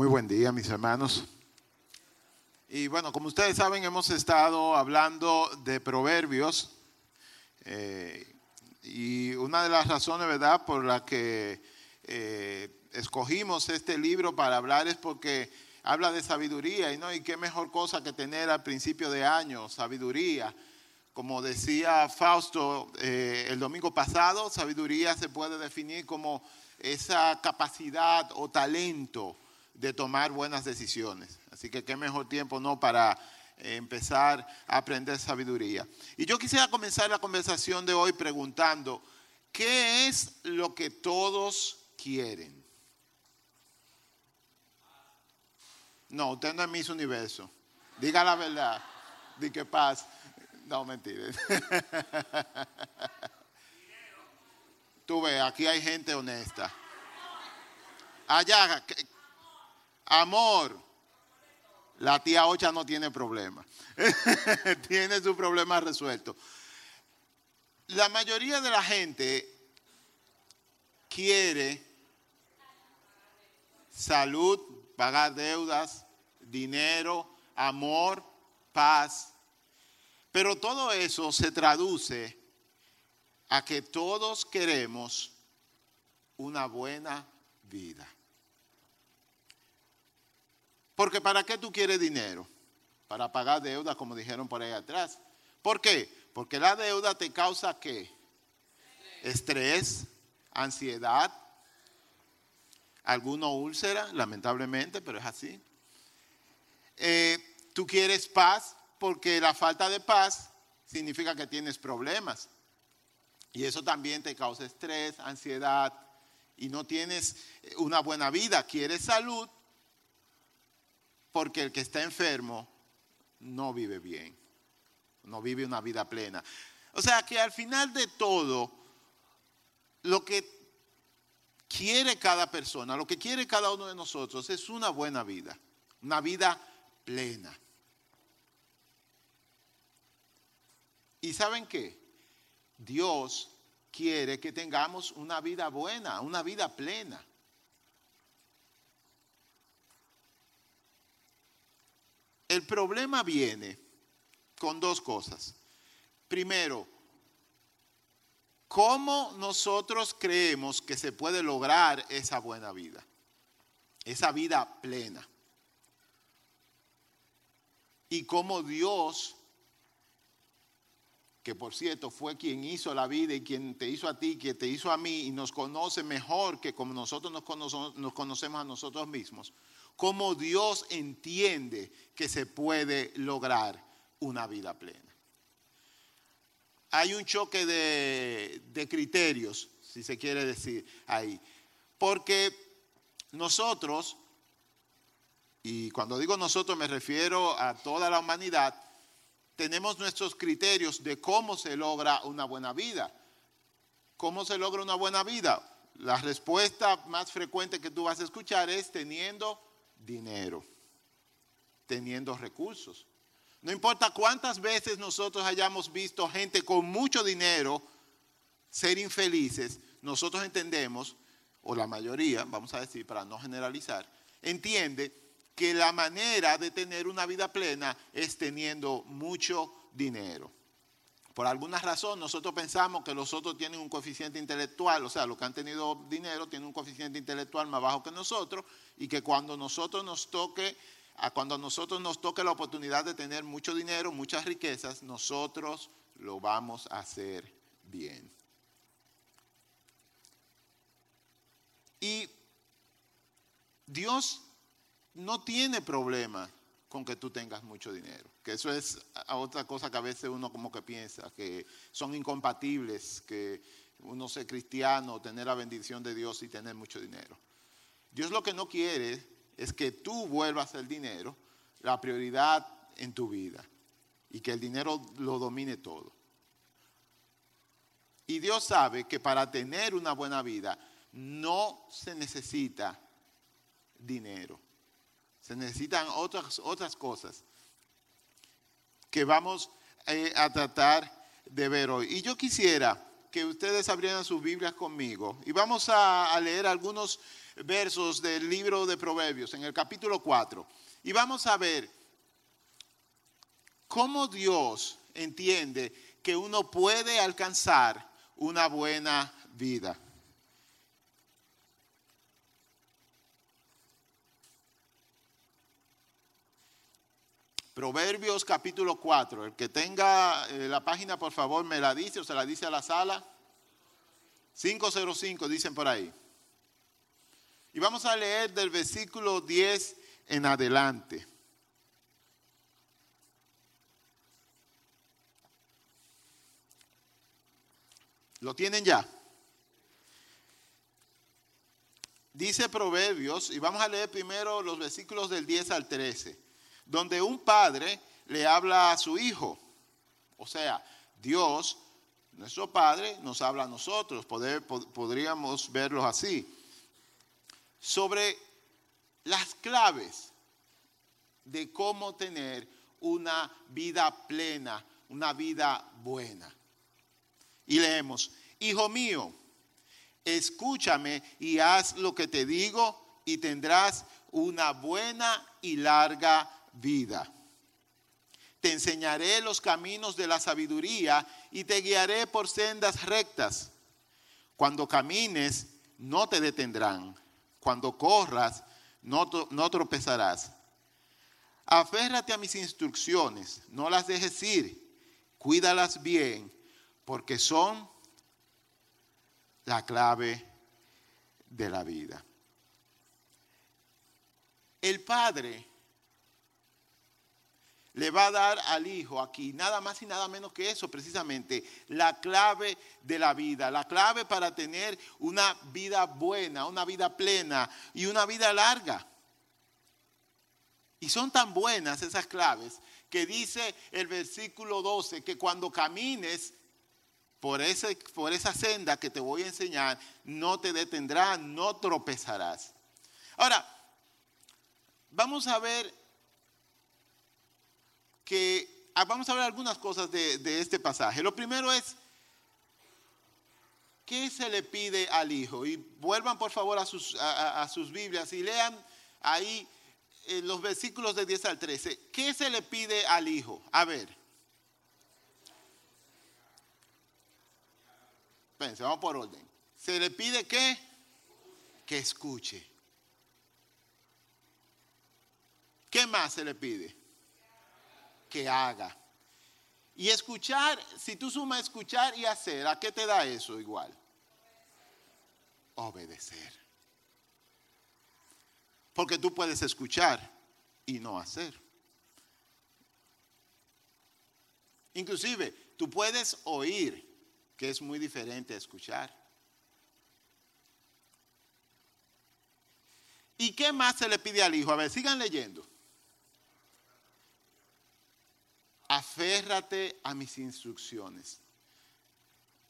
Muy buen día, mis hermanos. Y bueno, como ustedes saben, hemos estado hablando de proverbios. Eh, y una de las razones, ¿verdad?, por la que eh, escogimos este libro para hablar es porque habla de sabiduría. Y, ¿no? y qué mejor cosa que tener al principio de año, sabiduría. Como decía Fausto eh, el domingo pasado, sabiduría se puede definir como esa capacidad o talento de tomar buenas decisiones. Así que qué mejor tiempo no para eh, empezar a aprender sabiduría. Y yo quisiera comenzar la conversación de hoy preguntando, ¿qué es lo que todos quieren? No, usted no es Miss Universo. Diga la verdad. Di que paz. No, mentira. Tú ves, aquí hay gente honesta. Allá, Amor. La tía Ocha no tiene problema. tiene su problema resuelto. La mayoría de la gente quiere salud, pagar deudas, dinero, amor, paz. Pero todo eso se traduce a que todos queremos una buena vida. Porque ¿para qué tú quieres dinero? Para pagar deuda, como dijeron por ahí atrás. ¿Por qué? Porque la deuda te causa qué? Estrés, ansiedad, alguno úlcera, lamentablemente, pero es así. Eh, tú quieres paz porque la falta de paz significa que tienes problemas. Y eso también te causa estrés, ansiedad y no tienes una buena vida. Quieres salud porque el que está enfermo no vive bien, no vive una vida plena. O sea que al final de todo, lo que quiere cada persona, lo que quiere cada uno de nosotros es una buena vida, una vida plena. ¿Y saben qué? Dios quiere que tengamos una vida buena, una vida plena. El problema viene con dos cosas. Primero, ¿cómo nosotros creemos que se puede lograr esa buena vida? Esa vida plena. Y cómo Dios, que por cierto fue quien hizo la vida y quien te hizo a ti, quien te hizo a mí y nos conoce mejor que como nosotros nos nos conocemos a nosotros mismos, cómo Dios entiende que se puede lograr una vida plena. Hay un choque de, criterios, si se quiere decir ahí, porque nosotros, y cuando digo nosotros me refiero a toda la humanidad, tenemos nuestros criterios de cómo se logra una buena vida. ¿Cómo se logra una buena vida? La respuesta más frecuente que tú vas a escuchar es teniendo dinero, teniendo recursos. No importa cuántas veces nosotros hayamos visto gente con mucho dinero ser infelices, nosotros entendemos, o la mayoría, vamos a decir para no generalizar, entiende que la manera de tener una vida plena es teniendo mucho dinero. Por alguna razón nosotros pensamos que los otros tienen un coeficiente intelectual, o sea, los que han tenido dinero tienen un coeficiente intelectual más bajo que nosotros y que cuando nosotros nos toque, cuando nosotros nos toque la oportunidad de tener mucho dinero, muchas riquezas, nosotros lo vamos a hacer bien. Y Dios no tiene problema con que tú tengas mucho dinero. Que eso es otra cosa que a veces uno como que piensa, que son incompatibles, que uno sea cristiano, tener la bendición de Dios y tener mucho dinero. Dios lo que no quiere es que tú vuelvas el dinero la prioridad en tu vida y que el dinero lo domine todo. Y Dios sabe que para tener una buena vida no se necesita dinero. Se necesitan otras, otras cosas que vamos eh, a tratar de ver hoy. Y yo quisiera que ustedes abrieran sus Biblias conmigo y vamos a, leer algunos versos del libro de Proverbios, en el capítulo 4. Y vamos a ver cómo Dios entiende que uno puede alcanzar una buena vida. Proverbios capítulo 4. El que tenga eh, la página, por favor, me la dice o se la dice a la sala. 505 dicen por ahí. Y vamos a leer del versículo 10 en adelante. ¿Lo tienen ya? Dice Proverbios, y vamos a leer primero los versículos del 10 al 13, donde un padre le habla a su hijo. O sea, Dios, nuestro Padre, nos habla a nosotros, podríamos verlo así, sobre las claves de cómo tener una vida plena, una vida buena. Y leemos, Hijo mío, escúchame y haz lo que te digo y tendrás una buena y larga vida. Te enseñaré los caminos de la sabiduría y te guiaré por sendas rectas. Cuando camines, no te detendrán. Cuando corras, no, no tropezarás. Aférrate a mis instrucciones, no las dejes ir, cuídalas bien porque son la clave de la vida. El Padre le va a dar al Hijo aquí, nada más y nada menos que eso, precisamente, la clave de la vida, la clave para tener una vida buena, una vida plena y una vida larga. Y son tan buenas esas claves que dice el versículo 12 que cuando camines por, ese, por esa senda que te voy a enseñar, no te detendrás, no tropezarás. Ahora, vamos a ver que, ah, vamos a ver algunas cosas de, este pasaje. Lo primero es, ¿qué se le pide al Hijo? Y vuelvan por favor a sus, a, Biblias y lean ahí eh, los versículos de 10 al 13. ¿Qué se le pide al Hijo? A ver. vamos por orden. Se le pide que, que escuche. ¿Qué más se le pide? Que haga. Y escuchar, si tú sumas escuchar y hacer, ¿a qué te da eso igual? Obedecer. Porque tú puedes escuchar y no hacer. Inclusive, tú puedes oír que es muy diferente a escuchar. ¿Y qué más se le pide al hijo? A ver, sigan leyendo. Aférrate a mis instrucciones.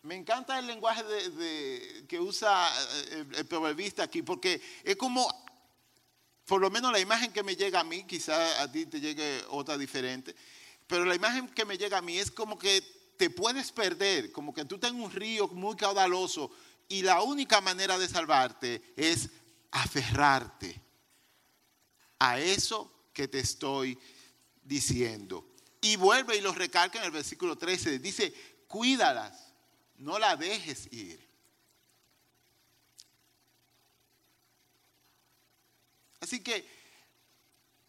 Me encanta el lenguaje que usa eh, el, el proverbista aquí, porque es como, por lo menos la imagen que me llega a mí, quizá a ti te llegue otra diferente, pero la imagen que me llega a mí es como que te puedes perder, como que tú tengas un río muy caudaloso y la única manera de salvarte es aferrarte a eso que te estoy diciendo. Y vuelve y lo recalca en el versículo 13. Dice, cuídalas, no la dejes ir. Así que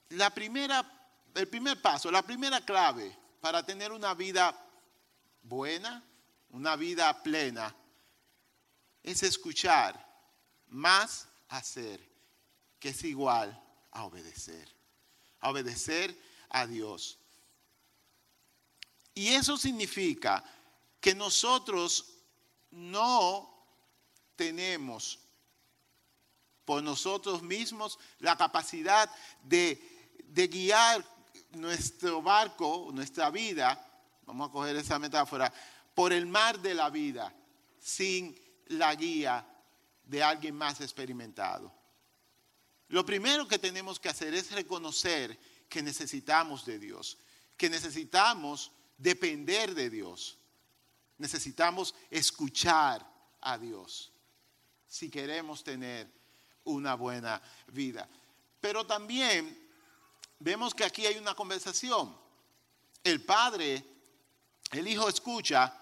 la primera, el primer paso, la primera clave para tener una vida buena, una vida plena, es escuchar más hacer, que es igual a obedecer, a obedecer a Dios. Y eso significa que nosotros no tenemos por nosotros mismos la capacidad de, guiar nuestro barco, nuestra vida, vamos a coger esa metáfora, por el mar de la vida sin la guía de alguien más experimentado. Lo primero que tenemos que hacer es reconocer que necesitamos de Dios, que necesitamos depender de Dios, necesitamos escuchar a Dios si queremos tener una buena vida. Pero también vemos que aquí hay una conversación. El padre, el hijo escucha,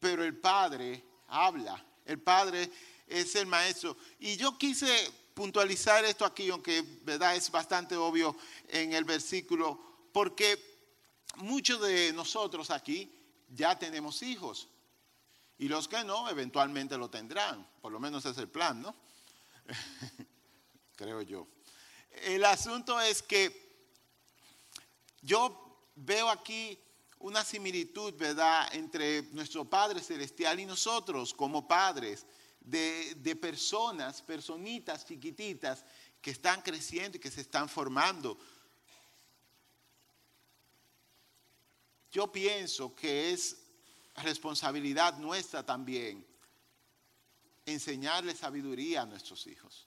pero el padre habla. El padre es el maestro. Y yo quise puntualizar esto aquí, aunque verdad es bastante obvio en el versículo, porque muchos de nosotros aquí ya tenemos hijos. Y los que no, eventualmente lo tendrán. Por lo menos es el plan, ¿no? Creo yo. El asunto es que yo veo aquí una similitud, ¿verdad?, entre nuestro Padre Celestial y nosotros como padres de, personas, personitas chiquititas que están creciendo y que se están formando. Yo pienso que es responsabilidad nuestra también enseñarle sabiduría a nuestros hijos.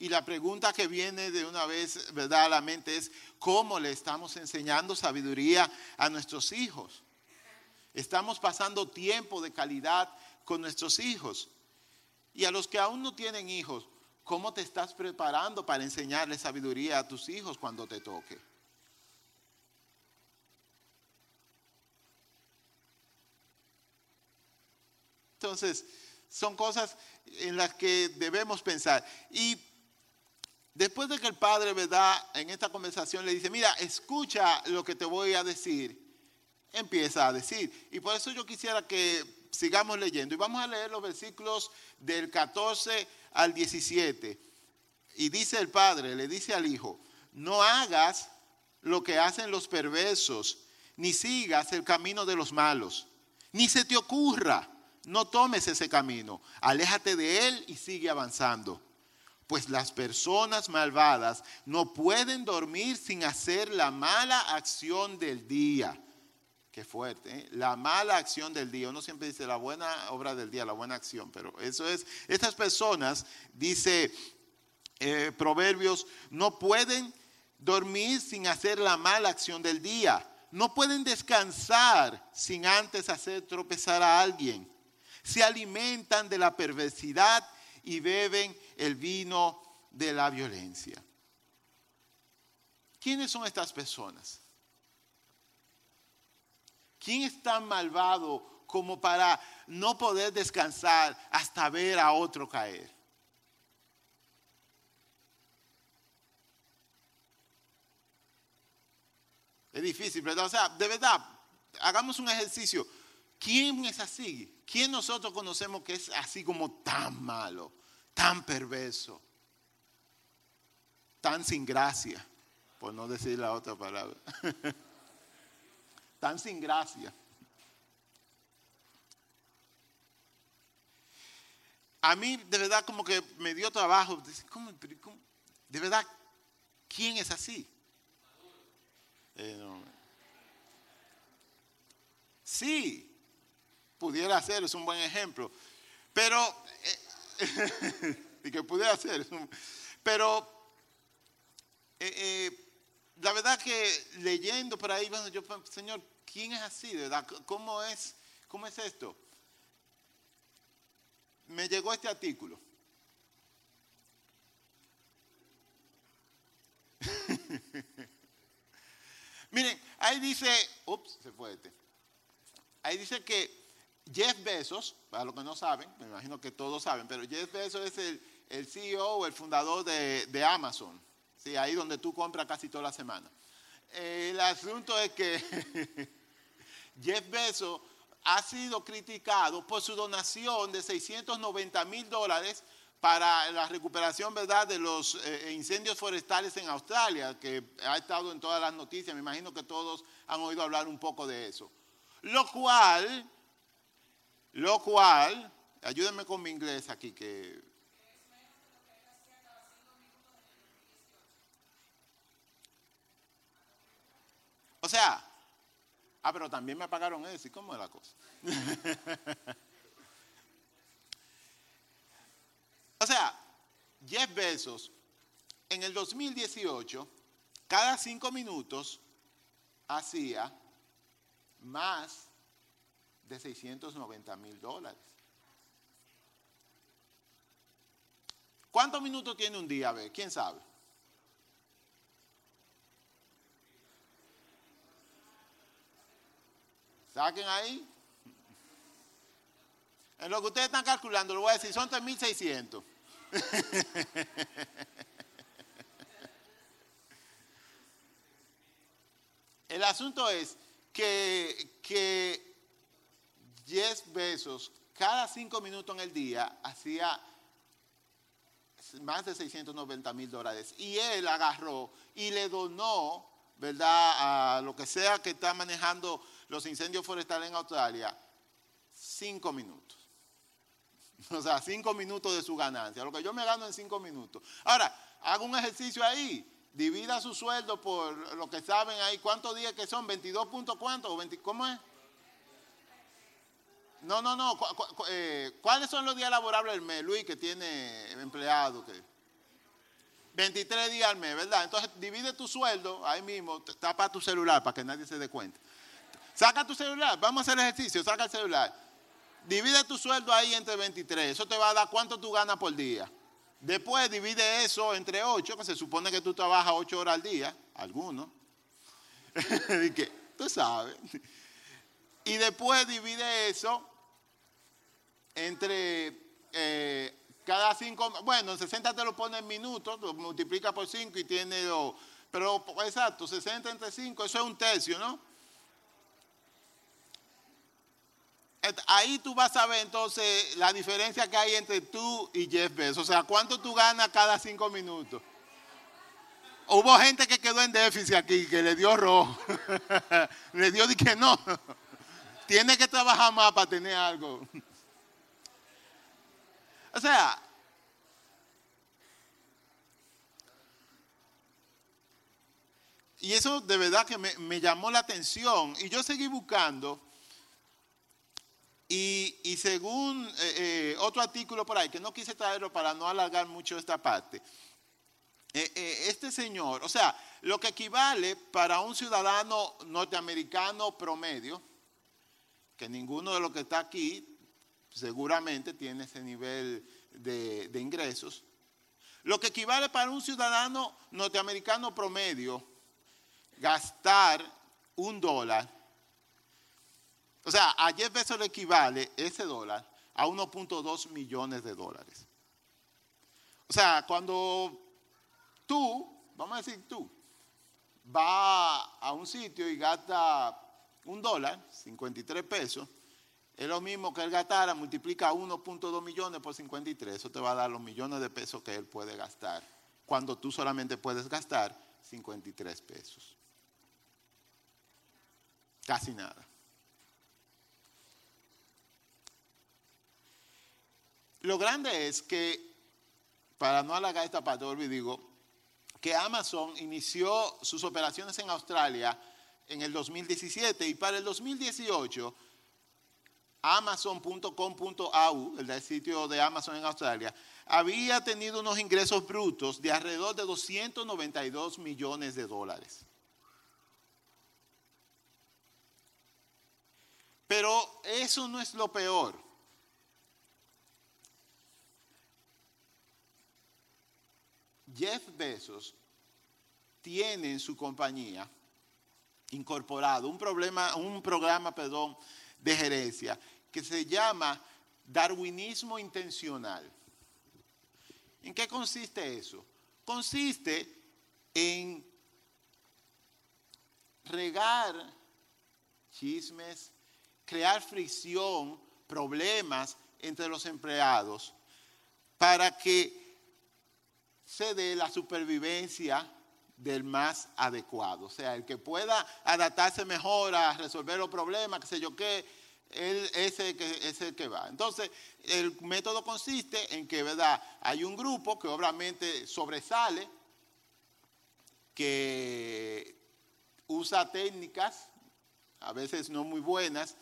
Y la pregunta que viene de una vez, ¿verdad?, a la mente es, ¿cómo le estamos enseñando sabiduría a nuestros hijos? Estamos pasando tiempo de calidad con nuestros hijos. Y a los que aún no tienen hijos, ¿cómo te estás preparando para enseñarle sabiduría a tus hijos cuando te toque? Entonces, son cosas en las que debemos pensar. Y después de que el padre, ¿verdad? En esta conversación le dice, mira, escucha lo que te voy a decir, empieza a decir. Y por eso yo quisiera que sigamos leyendo. Y vamos a leer los versículos del 14 al 17. Y dice el padre, le dice al hijo, no hagas lo que hacen los perversos, ni sigas el camino de los malos, ni se te ocurra no tomes ese camino, aléjate de él y sigue avanzando. Pues las personas malvadas no pueden dormir sin hacer la mala acción del día. Qué fuerte, ¿eh? la mala acción del día. Uno siempre dice la buena obra del día, la buena acción, pero eso es, estas personas, dice eh, Proverbios, no pueden dormir sin hacer la mala acción del día. No pueden descansar sin antes hacer tropezar a alguien se alimentan de la perversidad y beben el vino de la violencia. ¿Quiénes son estas personas? ¿Quién es tan malvado como para no poder descansar hasta ver a otro caer? Es difícil, ¿verdad? O sea, de verdad, hagamos un ejercicio. ¿Quién es así? ¿Quién nosotros conocemos que es así como tan malo, tan perverso, tan sin gracia? Por no decir la otra palabra. tan sin gracia. A mí de verdad como que me dio trabajo. De verdad, ¿quién es así? Eh, sí, pudiera ser, es un buen ejemplo. Pero, eh, y que pudiera ser, pero eh, eh, la verdad que leyendo por ahí, bueno, yo, Señor, ¿quién es así? verdad? ¿Cómo es, ¿Cómo es esto? Me llegó este artículo. Miren, ahí dice, ups, se fue este. Ahí dice que Jeff Bezos, para los que no saben, me imagino que todos saben, pero Jeff Bezos es el, el CEO el fundador de, Amazon, ¿sí? ahí donde tú compras casi toda la semana. el asunto es que Jeff Bezos ha sido criticado por su donación de 690 mil dólares para la recuperación ¿verdad? de los eh, incendios forestales en Australia, que ha estado en todas las noticias, me imagino que todos han oído hablar un poco de eso. Lo cual lo cual, ayúdenme con mi inglés aquí que... O sea, ah, pero también me pagaron eso, ¿y cómo es la cosa? o sea, Jeff Bezos, en el 2018, cada cinco minutos hacía más de 690 mil dólares. ¿Cuántos minutos tiene un día? A ver, ¿quién sabe? Saquen ahí. En lo que ustedes están calculando, lo voy a decir, son 3.600. El asunto es que, que 10 besos cada 5 minutos en el día hacía más de 690 mil dólares. Y él agarró y le donó, ¿verdad?, a lo que sea que está manejando los incendios forestales en Australia, 5 minutos. O sea, 5 minutos de su ganancia. Lo que yo me gano en 5 minutos. Ahora, hago un ejercicio ahí divida su sueldo por lo que saben ahí, ¿cuántos días que son? ¿22 puntos cuántos? ¿Cómo es? No, no, no. Eh, ¿Cuáles son los días laborables del mes, Luis, que tiene empleado? Que... 23 días al mes, ¿verdad? Entonces divide tu sueldo ahí mismo, tapa tu celular para que nadie se dé cuenta. Saca tu celular, vamos a hacer ejercicio, saca el celular. Divide tu sueldo ahí entre 23. Eso te va a dar cuánto tú ganas por día. Después divide eso entre ocho, que se supone que tú trabajas ocho horas al día, algunos. tú sabes. Y después divide eso entre eh, cada cinco, bueno, 60 te lo pone en minutos, lo multiplica por cinco y tiene dos. Pero exacto, 60 entre 5, eso es un tercio, ¿no? Ahí tú vas a ver entonces la diferencia que hay entre tú y Jeff Bezos. O sea, ¿cuánto tú ganas cada cinco minutos? Hubo gente que quedó en déficit aquí, que le dio rojo. le dio de que no. Tiene que trabajar más para tener algo. o sea, y eso de verdad que me, llamó la atención. Y yo seguí buscando y, según eh, eh, otro artículo por ahí, que no quise traerlo para no alargar mucho esta parte, eh, este señor, o sea, lo que equivale para un ciudadano norteamericano promedio, que ninguno de los que está aquí seguramente tiene ese nivel de, ingresos, lo que equivale para un ciudadano norteamericano promedio gastar un dólar o sea, a Jeff Bezos le equivale ese dólar a 1.2 millones de dólares. O sea, cuando tú, vamos a decir tú, va a un sitio y gasta un dólar, 53 pesos, es lo mismo que él gastara, multiplica 1.2 millones por 53, eso te va a dar los millones de pesos que él puede gastar, cuando tú solamente puedes gastar 53 pesos. Casi nada. Lo grande es que, para no alargar esta parte, digo, que Amazon inició sus operaciones en Australia en el 2017 y para el 2018 Amazon.com.au, el sitio de Amazon en Australia, había tenido unos ingresos brutos de alrededor de 292 millones de dólares. Pero eso no es lo peor. Jeff Bezos tiene en su compañía incorporado un, problema, un programa perdón, de gerencia que se llama darwinismo intencional. ¿En qué consiste eso? Consiste en regar chismes, crear fricción, problemas entre los empleados para que se dé la supervivencia del más adecuado. O sea, el que pueda adaptarse mejor a resolver los problemas, qué sé yo qué, él es el que, es el que va. Entonces, el método consiste en que, ¿verdad? Hay un grupo que obviamente sobresale, que usa técnicas, a veces no muy buenas,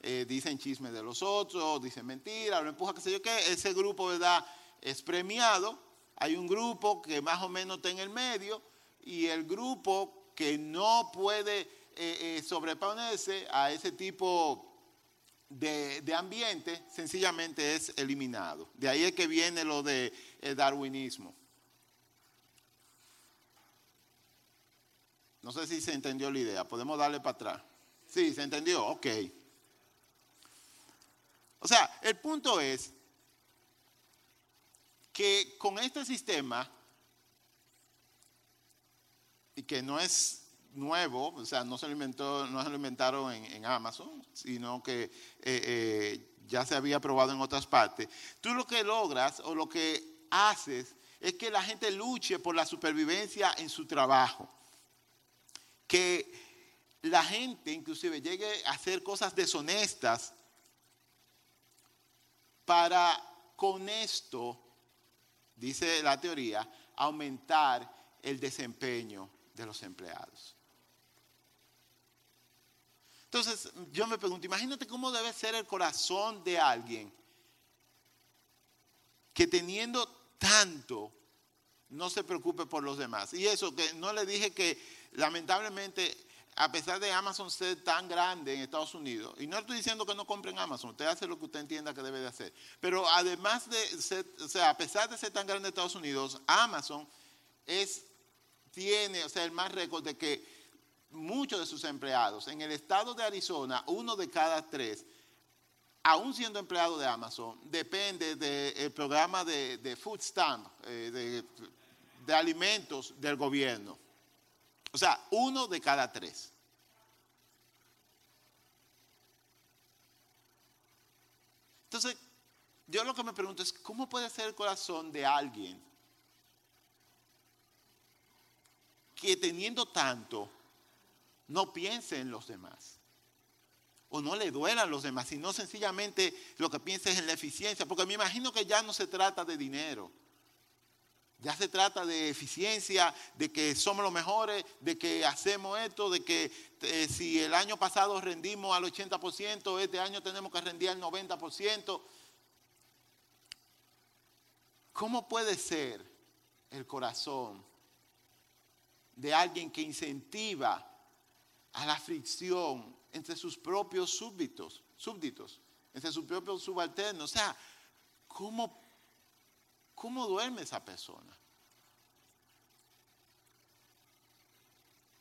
eh, dicen chismes de los otros, dicen mentiras, lo empuja, qué sé yo qué, ese grupo, ¿verdad? Es premiado hay un grupo que más o menos está en el medio y el grupo que no puede eh, eh, sobreponerse a ese tipo de, ambiente sencillamente es eliminado. De ahí es que viene lo de darwinismo. No sé si se entendió la idea. Podemos darle para atrás. Sí, se entendió. Ok. O sea, el punto es que con este sistema, y que no es nuevo, o sea, no se lo, no se inventaron en, Amazon, sino que eh, eh, ya se había probado en otras partes. Tú lo que logras o lo que haces es que la gente luche por la supervivencia en su trabajo. Que la gente inclusive llegue a hacer cosas deshonestas para con esto, dice la teoría, aumentar el desempeño de los empleados. Entonces, yo me pregunto, imagínate cómo debe ser el corazón de alguien que teniendo tanto no se preocupe por los demás. Y eso, que no le dije que lamentablemente, a pesar de Amazon ser tan grande en Estados Unidos, y no estoy diciendo que no compren Amazon, usted hace lo que usted entienda que debe de hacer, pero además de ser, o sea, a pesar de ser tan grande en Estados Unidos, Amazon es, tiene, o sea, el más récord de que muchos de sus empleados. En el estado de Arizona, uno de cada tres, aún siendo empleado de Amazon, depende del programa de, food stamp, eh, de, alimentos del gobierno. O sea, uno de cada tres. Entonces, yo lo que me pregunto es, ¿cómo puede ser el corazón de alguien que teniendo tanto, no piense en los demás. O no le duelan los demás, sino sencillamente lo que piensa es en la eficiencia. Porque me imagino que ya no se trata de dinero. Ya se trata de eficiencia, de que somos los mejores, de que hacemos esto, de que eh, si el año pasado rendimos al 80%, este año tenemos que rendir al 90%. ¿Cómo puede ser el corazón de alguien que incentiva a la fricción entre sus propios súbditos, súbditos, entre sus propios subalternos. O sea, ¿cómo, cómo duerme esa persona?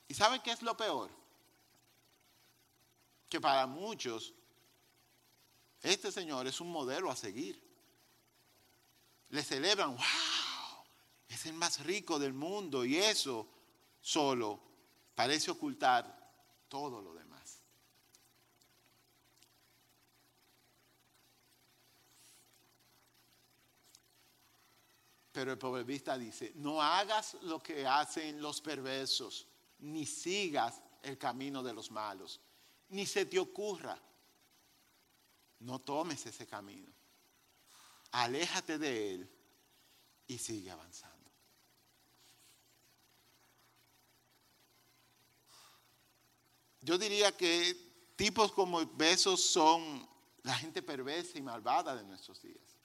¿Y sabe qué es lo peor? Que para muchos este señor es un modelo a seguir. Le celebran, wow, es el más rico del mundo y eso solo parece ocultar todo lo demás. Pero el proverbista dice, no hagas lo que hacen los perversos, ni sigas el camino de los malos, ni se te ocurra, no tomes ese camino. Aléjate de él y sigue avanzando. Yo diría que tipos como besos son la gente perversa y malvada de nuestros días.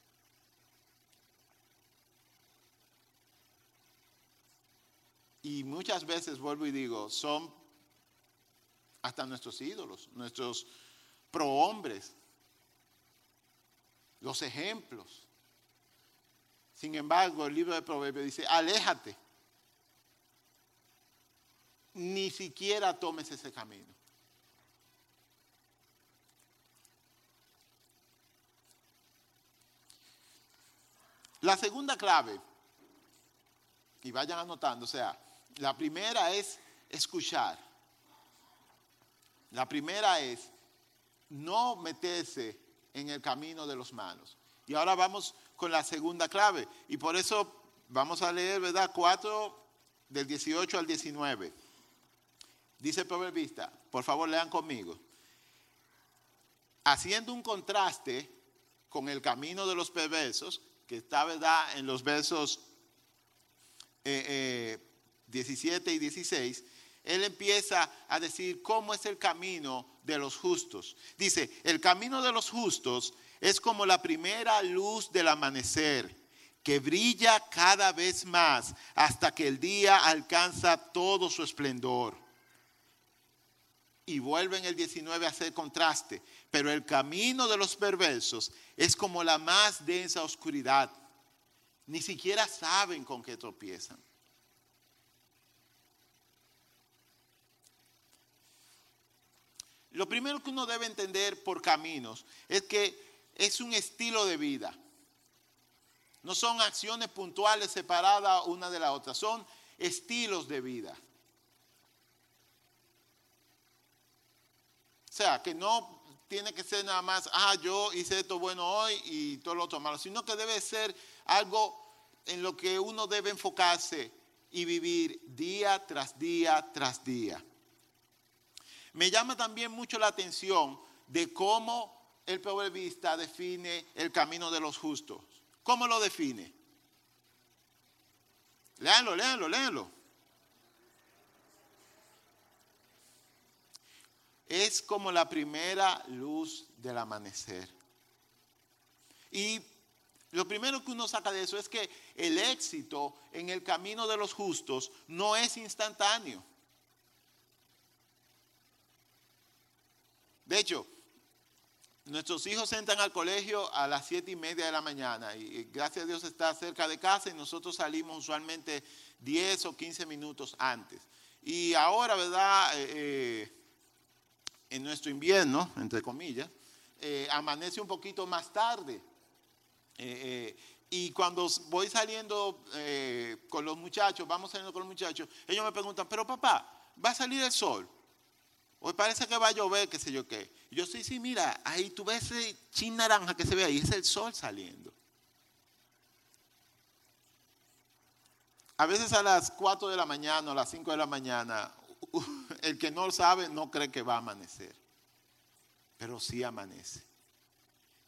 Y muchas veces vuelvo y digo, son hasta nuestros ídolos, nuestros prohombres, los ejemplos. Sin embargo, el libro de Proverbios dice, aléjate ni siquiera tomes ese camino. La segunda clave, y vayan anotando, o sea, la primera es escuchar. La primera es no meterse en el camino de los malos. Y ahora vamos con la segunda clave. Y por eso vamos a leer, ¿verdad? 4 del 18 al 19. Dice el proverbista, por favor lean conmigo, haciendo un contraste con el camino de los perversos, que está verdad en los versos 17 eh, eh, y 16, él empieza a decir cómo es el camino de los justos. Dice, el camino de los justos es como la primera luz del amanecer, que brilla cada vez más hasta que el día alcanza todo su esplendor y vuelve el 19 a hacer contraste. Pero el camino de los perversos es como la más densa oscuridad. Ni siquiera saben con qué tropiezan. Lo primero que uno debe entender por caminos es que es un estilo de vida. No son acciones puntuales separadas una de la otra, son estilos de vida. O sea, que no tiene que ser nada más, ah, yo hice esto bueno hoy y todo lo otro malo, sino que debe ser algo en lo que uno debe enfocarse y vivir día tras día tras día. Me llama también mucho la atención de cómo el proverbista define el camino de los justos. ¿Cómo lo define? Léanlo, léanlo, léanlo. Es como la primera luz del amanecer. Y lo primero que uno saca de eso es que el éxito en el camino de los justos no es instantáneo. De hecho, nuestros hijos entran al colegio a las siete y media de la mañana y gracias a Dios está cerca de casa y nosotros salimos usualmente 10 o 15 minutos antes. Y ahora, ¿verdad? Eh, eh, en nuestro invierno, entre comillas, eh, amanece un poquito más tarde. y cuando voy saliendo con los muchachos, vamos saliendo con los muchachos, ellos me preguntan, pero papá, ¿va a salir el sol? Hoy parece que va a llover, qué sé yo qué. yo sí, sí, mira, ahí tú ves ese chin naranja que se ve ahí, es el sol saliendo. A veces a las 4 de la mañana o a las 5 de la mañana, el que no lo sabe no cree que va a amanecer, pero sí amanece.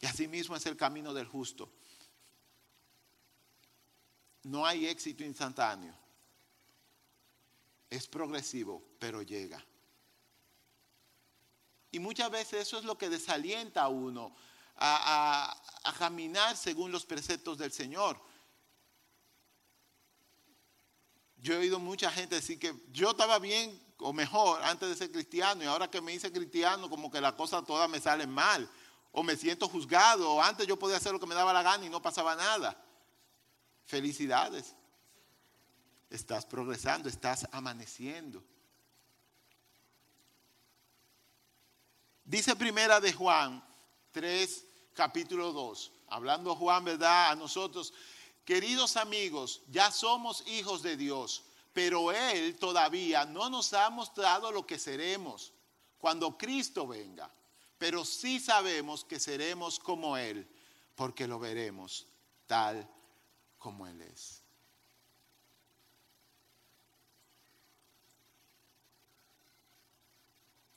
Y así mismo es el camino del justo. No hay éxito instantáneo. Es progresivo, pero llega. Y muchas veces eso es lo que desalienta a uno a, caminar según los preceptos del Señor. Yo he oído mucha gente decir que yo estaba bien o mejor antes de ser cristiano y ahora que me hice cristiano como que las cosas todas me salen mal o me siento juzgado o antes yo podía hacer lo que me daba la gana y no pasaba nada. Felicidades. Estás progresando, estás amaneciendo. Dice primera de Juan 3, capítulo 2, hablando Juan, ¿verdad? A nosotros, queridos amigos, ya somos hijos de Dios, pero Él todavía no nos ha mostrado lo que seremos cuando Cristo venga, pero sí sabemos que seremos como Él, porque lo veremos tal como Él es.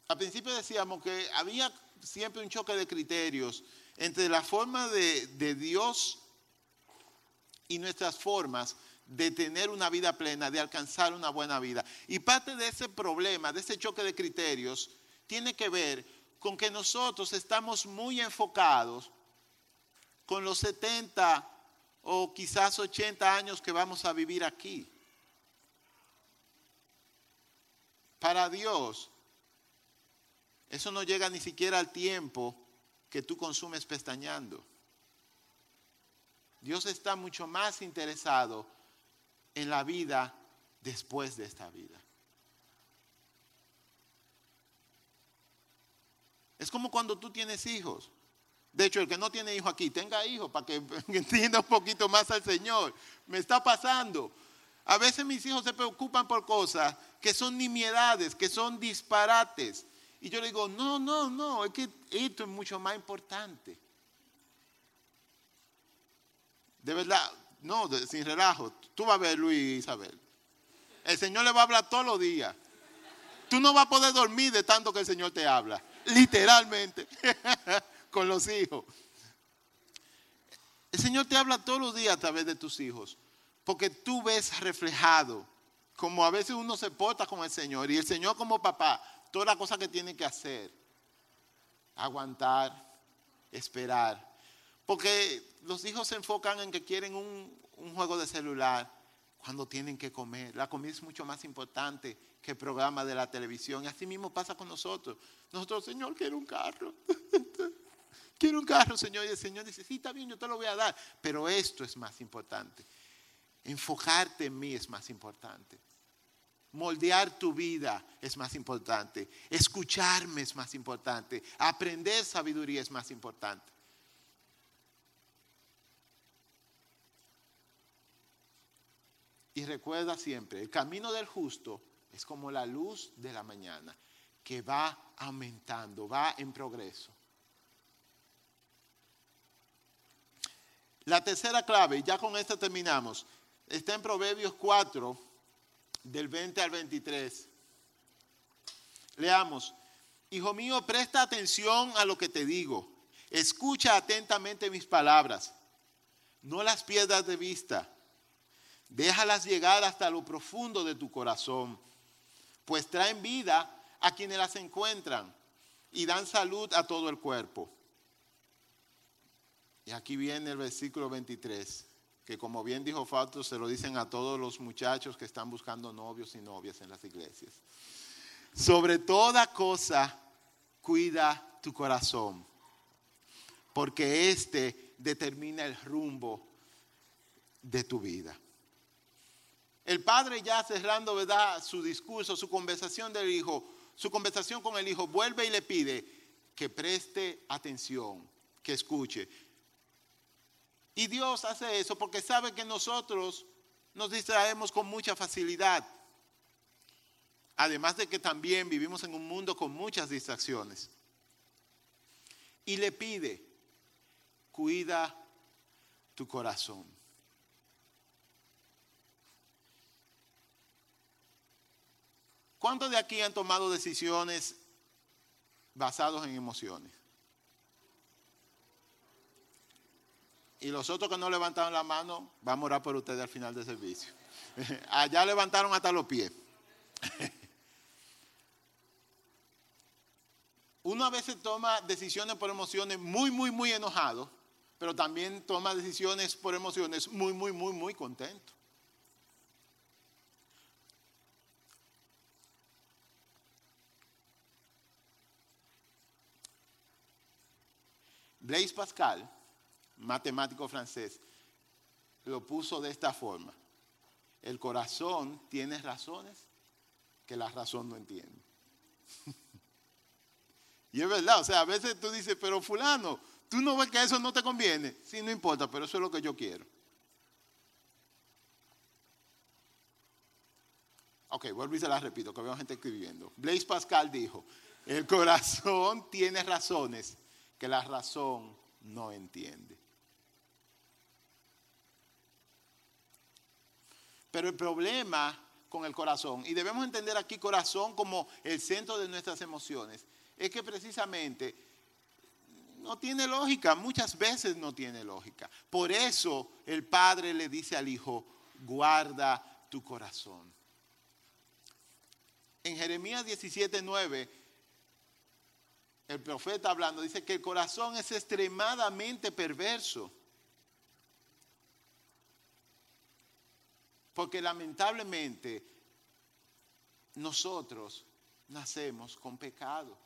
al principio decíamos que había siempre un choque de criterios entre la forma de, Dios y nuestras formas de tener una vida plena, de alcanzar una buena vida. Y parte de ese problema, de ese choque de criterios, tiene que ver con que nosotros estamos muy enfocados con los 70 o quizás 80 años que vamos a vivir aquí. Para Dios, eso no llega ni siquiera al tiempo que tú consumes pestañando. Dios está mucho más interesado en la vida después de esta vida. Es como cuando tú tienes hijos. De hecho, el que no tiene hijo aquí, tenga hijos para que entienda un poquito más al Señor. Me está pasando. A veces mis hijos se preocupan por cosas que son nimiedades, que son disparates. Y yo le digo, no, no, no, es que esto es mucho más importante. De verdad, no, sin relajo. Tú vas a ver, Luis Isabel. El Señor le va a hablar todos los días. Tú no vas a poder dormir de tanto que el Señor te habla. Literalmente. Con los hijos. El Señor te habla todos los días a través de tus hijos. Porque tú ves reflejado como a veces uno se porta con el Señor. Y el Señor como papá toda la cosa que tiene que hacer. Aguantar, esperar. Porque los hijos se enfocan en que quieren un, juego de celular cuando tienen que comer. La comida es mucho más importante que el programa de la televisión. Y así mismo pasa con nosotros. Nosotros, Señor, quiero un carro. quiero un carro, Señor. Y el Señor dice, sí, está bien, yo te lo voy a dar. Pero esto es más importante. Enfocarte en mí es más importante. Moldear tu vida es más importante. Escucharme es más importante. Aprender sabiduría es más importante. Y recuerda siempre, el camino del justo es como la luz de la mañana, que va aumentando, va en progreso. La tercera clave, ya con esta terminamos, está en Proverbios 4, del 20 al 23. Leamos, Hijo mío, presta atención a lo que te digo, escucha atentamente mis palabras, no las pierdas de vista Déjalas llegar hasta lo profundo de tu corazón, pues traen vida a quienes las encuentran y dan salud a todo el cuerpo. Y aquí viene el versículo 23, que como bien dijo Fausto, se lo dicen a todos los muchachos que están buscando novios y novias en las iglesias. Sobre toda cosa, cuida tu corazón, porque este determina el rumbo de tu vida. El padre ya cerrando, ¿verdad? Su discurso, su conversación del hijo, su conversación con el hijo, vuelve y le pide que preste atención, que escuche. Y Dios hace eso porque sabe que nosotros nos distraemos con mucha facilidad. Además de que también vivimos en un mundo con muchas distracciones. Y le pide, cuida tu corazón. ¿Cuántos de aquí han tomado decisiones basadas en emociones? Y los otros que no levantaron la mano, vamos a orar por ustedes al final del servicio. Allá levantaron hasta los pies. Uno a veces toma decisiones por emociones muy, muy, muy enojado, pero también toma decisiones por emociones muy, muy, muy, muy contento. Blaise Pascal, matemático francés, lo puso de esta forma. El corazón tiene razones que la razón no entiende. y es verdad, o sea, a veces tú dices, pero fulano, tú no ves que eso no te conviene. Sí, no importa, pero eso es lo que yo quiero. Ok, vuelvo y se la repito, que veo gente escribiendo. Blaise Pascal dijo, el corazón tiene razones que la razón no entiende. Pero el problema con el corazón, y debemos entender aquí corazón como el centro de nuestras emociones, es que precisamente no tiene lógica, muchas veces no tiene lógica. Por eso el padre le dice al hijo, guarda tu corazón. En Jeremías 17:9 el profeta hablando, dice que el corazón es extremadamente perverso. Porque lamentablemente nosotros nacemos con pecado.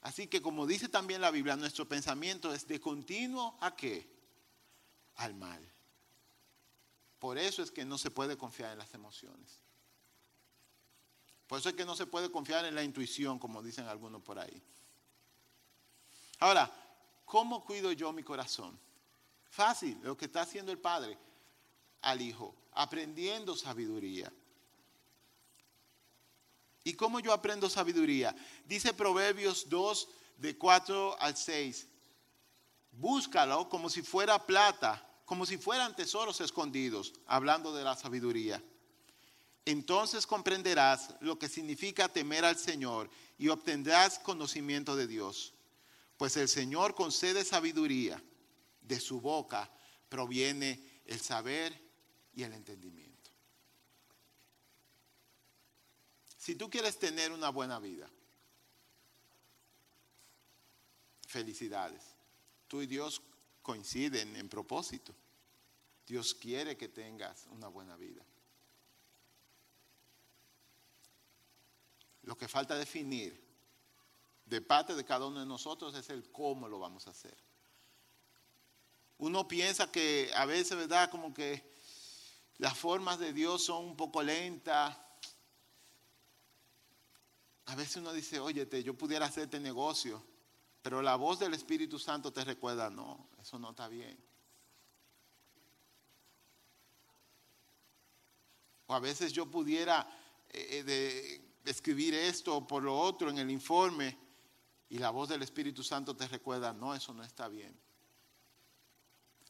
Así que como dice también la Biblia, nuestro pensamiento es de continuo a qué? Al mal. Por eso es que no se puede confiar en las emociones. Por eso es que no se puede confiar en la intuición, como dicen algunos por ahí. Ahora, ¿cómo cuido yo mi corazón? Fácil, lo que está haciendo el padre al hijo, aprendiendo sabiduría. ¿Y cómo yo aprendo sabiduría? Dice Proverbios 2, de 4 al 6. Búscalo como si fuera plata, como si fueran tesoros escondidos, hablando de la sabiduría entonces comprenderás lo que significa temer al Señor y obtendrás conocimiento de Dios. Pues el Señor concede sabiduría, de su boca proviene el saber y el entendimiento. Si tú quieres tener una buena vida, felicidades. Tú y Dios coinciden en propósito. Dios quiere que tengas una buena vida. Lo que falta definir de parte de cada uno de nosotros es el cómo lo vamos a hacer. Uno piensa que a veces, ¿verdad? Como que las formas de Dios son un poco lentas. A veces uno dice, óyete, yo pudiera hacerte negocio, pero la voz del Espíritu Santo te recuerda, no, eso no está bien. O a veces yo pudiera eh, escribir esto o por lo otro en el informe y la voz del Espíritu Santo te recuerda, no, eso no está bien.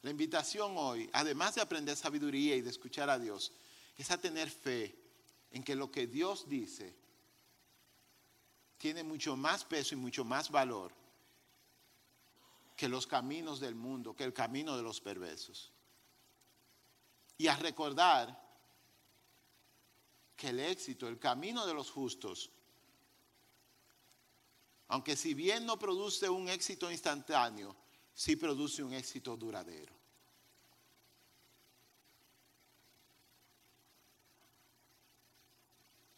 La invitación hoy, además de aprender sabiduría y de escuchar a Dios, es a tener fe en que lo que Dios dice tiene mucho más peso y mucho más valor que los caminos del mundo, que el camino de los perversos. Y a recordar que el éxito, el camino de los justos, aunque si bien no produce un éxito instantáneo, sí produce un éxito duradero.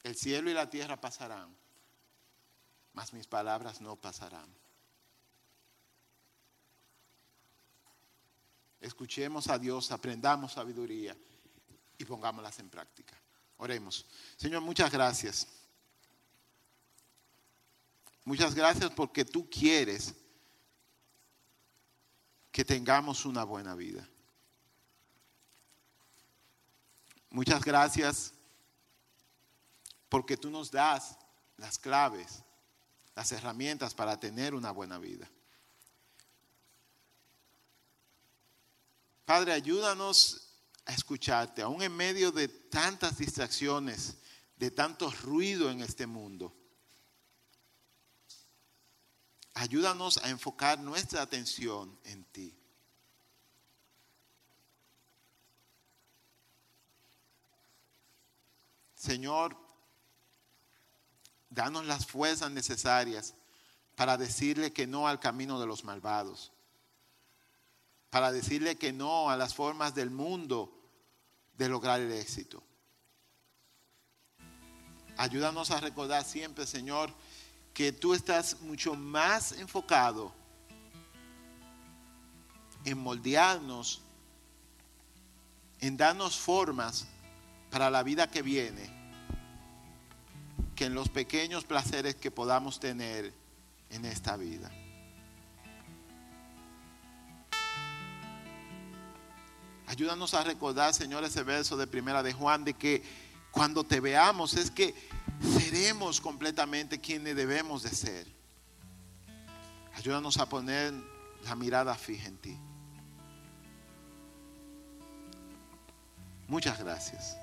El cielo y la tierra pasarán, mas mis palabras no pasarán. Escuchemos a Dios, aprendamos sabiduría y pongámoslas en práctica. Oremos. Señor, muchas gracias. Muchas gracias porque tú quieres que tengamos una buena vida. Muchas gracias porque tú nos das las claves, las herramientas para tener una buena vida. Padre, ayúdanos a escucharte, aún en medio de tantas distracciones, de tanto ruido en este mundo. Ayúdanos a enfocar nuestra atención en ti. Señor, danos las fuerzas necesarias para decirle que no al camino de los malvados, para decirle que no a las formas del mundo de lograr el éxito. Ayúdanos a recordar siempre, Señor, que tú estás mucho más enfocado en moldearnos, en darnos formas para la vida que viene, que en los pequeños placeres que podamos tener en esta vida. Ayúdanos a recordar, Señor, ese verso de primera de Juan, de que cuando te veamos es que seremos completamente quienes debemos de ser. Ayúdanos a poner la mirada fija en ti. Muchas gracias.